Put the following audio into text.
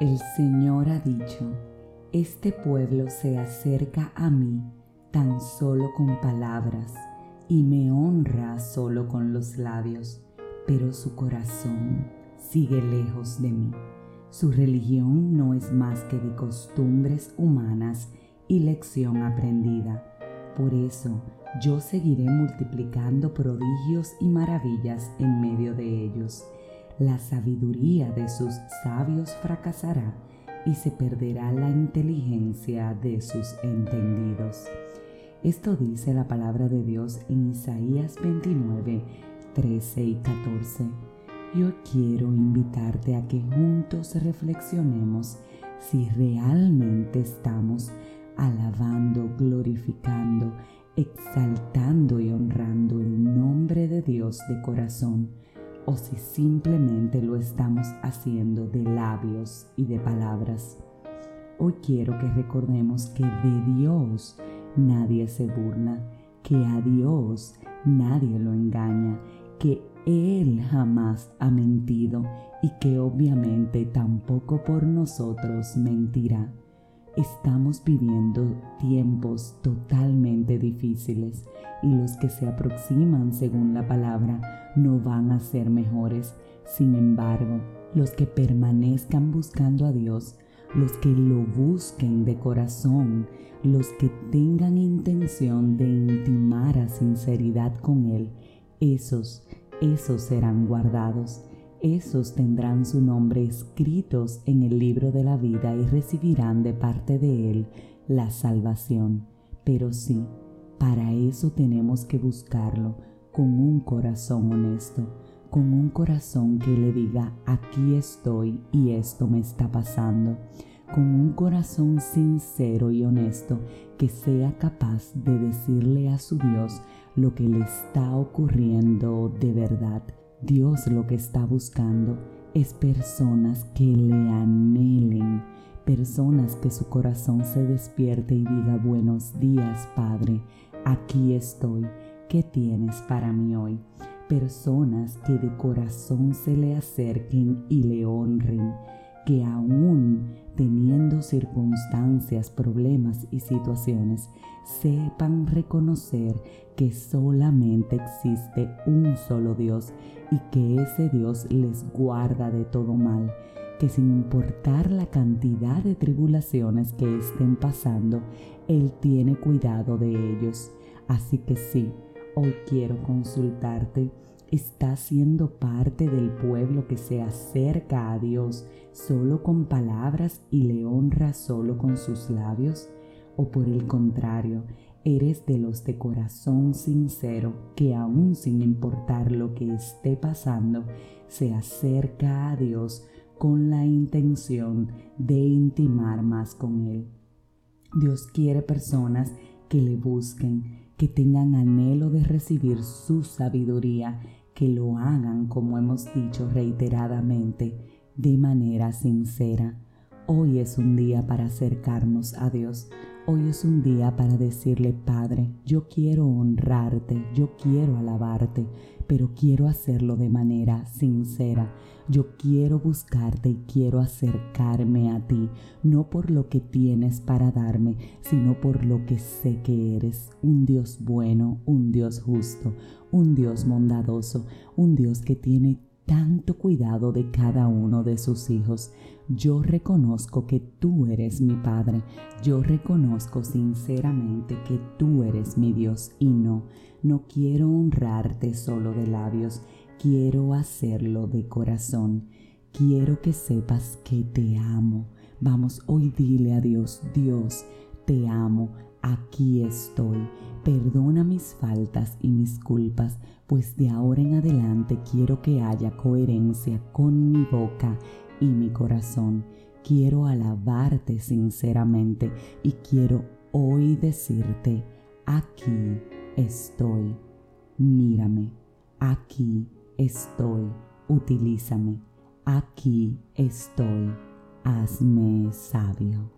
El Señor ha dicho, este pueblo se acerca a mí tan solo con palabras y me honra solo con los labios, pero su corazón sigue lejos de mí. Su religión no es más que de costumbres humanas y lección aprendida. Por eso yo seguiré multiplicando prodigios y maravillas en medio de ellos. La sabiduría de sus sabios fracasará y se perderá la inteligencia de sus entendidos. Esto dice la palabra de Dios en Isaías 29, 13 y 14. Yo quiero invitarte a que juntos reflexionemos si realmente estamos alabando, glorificando, exaltando y honrando el nombre de Dios de corazón o si simplemente lo estamos haciendo de labios y de palabras. Hoy quiero que recordemos que de Dios nadie se burla, que a Dios nadie lo engaña, que Él jamás ha mentido y que obviamente tampoco por nosotros mentirá. Estamos viviendo tiempos totalmente difíciles y los que se aproximan según la palabra no van a ser mejores. Sin embargo, los que permanezcan buscando a Dios los que lo busquen de corazón, los que tengan intención de intimar a sinceridad con Él, esos, esos serán guardados, esos tendrán su nombre escritos en el libro de la vida y recibirán de parte de Él la salvación. Pero sí, para eso tenemos que buscarlo con un corazón honesto con un corazón que le diga, aquí estoy y esto me está pasando, con un corazón sincero y honesto que sea capaz de decirle a su Dios lo que le está ocurriendo de verdad. Dios lo que está buscando es personas que le anhelen, personas que su corazón se despierte y diga buenos días Padre, aquí estoy, ¿qué tienes para mí hoy? personas que de corazón se le acerquen y le honren, que aún teniendo circunstancias, problemas y situaciones, sepan reconocer que solamente existe un solo Dios y que ese Dios les guarda de todo mal, que sin importar la cantidad de tribulaciones que estén pasando, Él tiene cuidado de ellos. Así que sí, Hoy quiero consultarte. ¿Estás siendo parte del pueblo que se acerca a Dios solo con palabras y le honra solo con sus labios? ¿O por el contrario, eres de los de corazón sincero que aún sin importar lo que esté pasando, se acerca a Dios con la intención de intimar más con Él? Dios quiere personas que le busquen, que tengan anhelo de recibir su sabiduría, que lo hagan, como hemos dicho reiteradamente, de manera sincera. Hoy es un día para acercarnos a Dios. Hoy es un día para decirle, Padre, yo quiero honrarte, yo quiero alabarte, pero quiero hacerlo de manera sincera. Yo quiero buscarte y quiero acercarme a ti, no por lo que tienes para darme, sino por lo que sé que eres, un Dios bueno, un Dios justo, un Dios bondadoso, un Dios que tiene tanto cuidado de cada uno de sus hijos. Yo reconozco que tú eres mi Padre. Yo reconozco sinceramente que tú eres mi Dios y no, no quiero honrarte solo de labios, quiero hacerlo de corazón. Quiero que sepas que te amo. Vamos, hoy dile a Dios, Dios, te amo, aquí estoy. Perdona mis faltas y mis culpas pues de ahora en adelante quiero que haya coherencia con mi boca y mi corazón. Quiero alabarte sinceramente y quiero hoy decirte, aquí estoy, mírame, aquí estoy, utilízame, aquí estoy, hazme sabio.